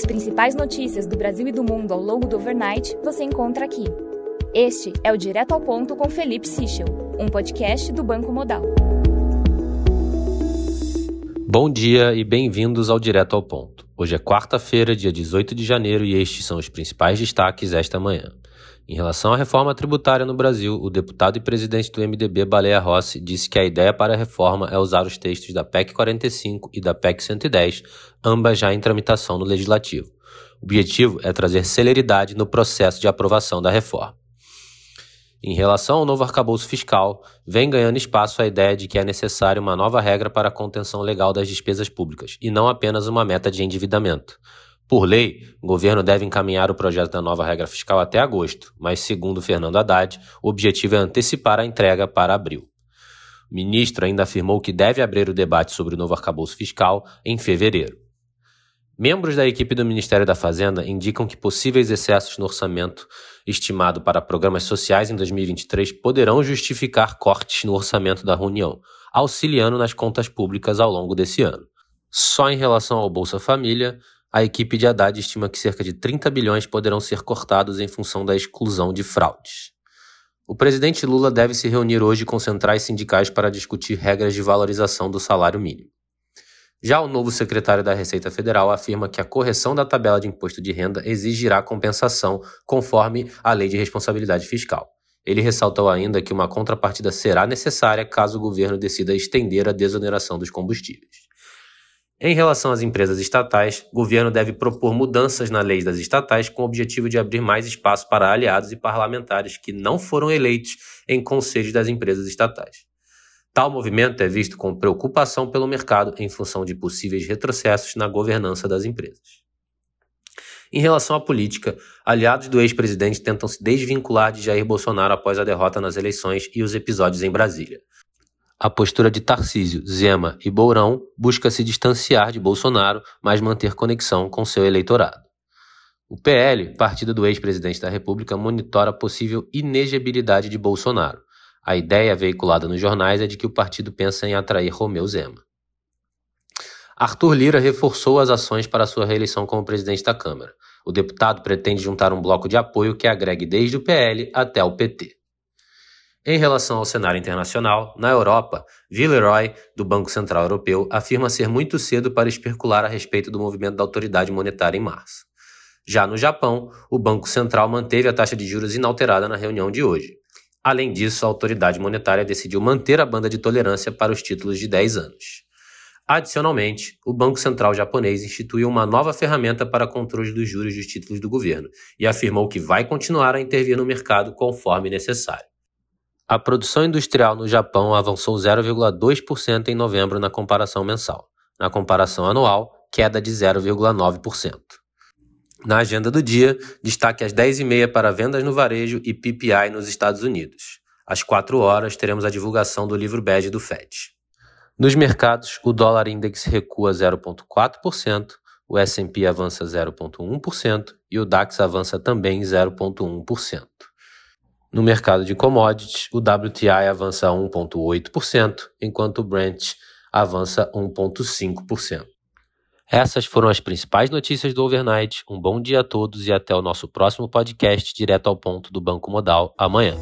As principais notícias do Brasil e do mundo ao longo do overnight você encontra aqui. Este é o Direto ao Ponto com Felipe Sichel, um podcast do Banco Modal. Bom dia e bem-vindos ao Direto ao Ponto. Hoje é quarta-feira, dia 18 de janeiro, e estes são os principais destaques esta manhã. Em relação à reforma tributária no Brasil, o deputado e presidente do MDB, Baleia Rossi, disse que a ideia para a reforma é usar os textos da PEC 45 e da PEC 110, ambas já em tramitação no Legislativo. O objetivo é trazer celeridade no processo de aprovação da reforma. Em relação ao novo arcabouço fiscal, vem ganhando espaço a ideia de que é necessária uma nova regra para a contenção legal das despesas públicas, e não apenas uma meta de endividamento. Por lei, o governo deve encaminhar o projeto da nova regra fiscal até agosto, mas, segundo Fernando Haddad, o objetivo é antecipar a entrega para abril. O ministro ainda afirmou que deve abrir o debate sobre o novo arcabouço fiscal em fevereiro. Membros da equipe do Ministério da Fazenda indicam que possíveis excessos no orçamento estimado para programas sociais em 2023 poderão justificar cortes no orçamento da União, auxiliando nas contas públicas ao longo desse ano. Só em relação ao Bolsa Família, a equipe de Haddad estima que cerca de 30 bilhões poderão ser cortados em função da exclusão de fraudes. O presidente Lula deve se reunir hoje com centrais sindicais para discutir regras de valorização do salário mínimo. Já o novo secretário da Receita Federal afirma que a correção da tabela de imposto de renda exigirá compensação conforme a Lei de Responsabilidade Fiscal. Ele ressaltou ainda que uma contrapartida será necessária caso o governo decida estender a desoneração dos combustíveis. Em relação às empresas estatais, o governo deve propor mudanças na lei das estatais com o objetivo de abrir mais espaço para aliados e parlamentares que não foram eleitos em conselhos das empresas estatais. Tal movimento é visto com preocupação pelo mercado em função de possíveis retrocessos na governança das empresas. Em relação à política, aliados do ex-presidente tentam se desvincular de Jair Bolsonaro após a derrota nas eleições e os episódios em Brasília. A postura de Tarcísio, Zema e Bourão busca se distanciar de Bolsonaro, mas manter conexão com seu eleitorado. O PL, partido do ex-presidente da República, monitora a possível inegibilidade de Bolsonaro. A ideia veiculada nos jornais é de que o partido pensa em atrair Romeu Zema. Arthur Lira reforçou as ações para sua reeleição como presidente da Câmara. O deputado pretende juntar um bloco de apoio que agregue desde o PL até o PT. Em relação ao cenário internacional, na Europa, Villeroy, do Banco Central Europeu, afirma ser muito cedo para especular a respeito do movimento da autoridade monetária em março. Já no Japão, o Banco Central manteve a taxa de juros inalterada na reunião de hoje. Além disso, a autoridade monetária decidiu manter a banda de tolerância para os títulos de 10 anos. Adicionalmente, o Banco Central japonês instituiu uma nova ferramenta para controle dos juros dos títulos do governo e afirmou que vai continuar a intervir no mercado conforme necessário. A produção industrial no Japão avançou 0,2% em novembro na comparação mensal. Na comparação anual, queda de 0,9%. Na agenda do dia, destaque às 10h30 para vendas no varejo e PPI nos Estados Unidos. Às 4 horas, teremos a divulgação do livro bege do FED. Nos mercados, o dólar index recua 0,4%, o S&P avança 0,1% e o DAX avança também 0,1%. No mercado de commodities, o WTI avança 1,8%, enquanto o Brent avança 1,5%. Essas foram as principais notícias do overnight. Um bom dia a todos e até o nosso próximo podcast direto ao ponto do Banco Modal amanhã.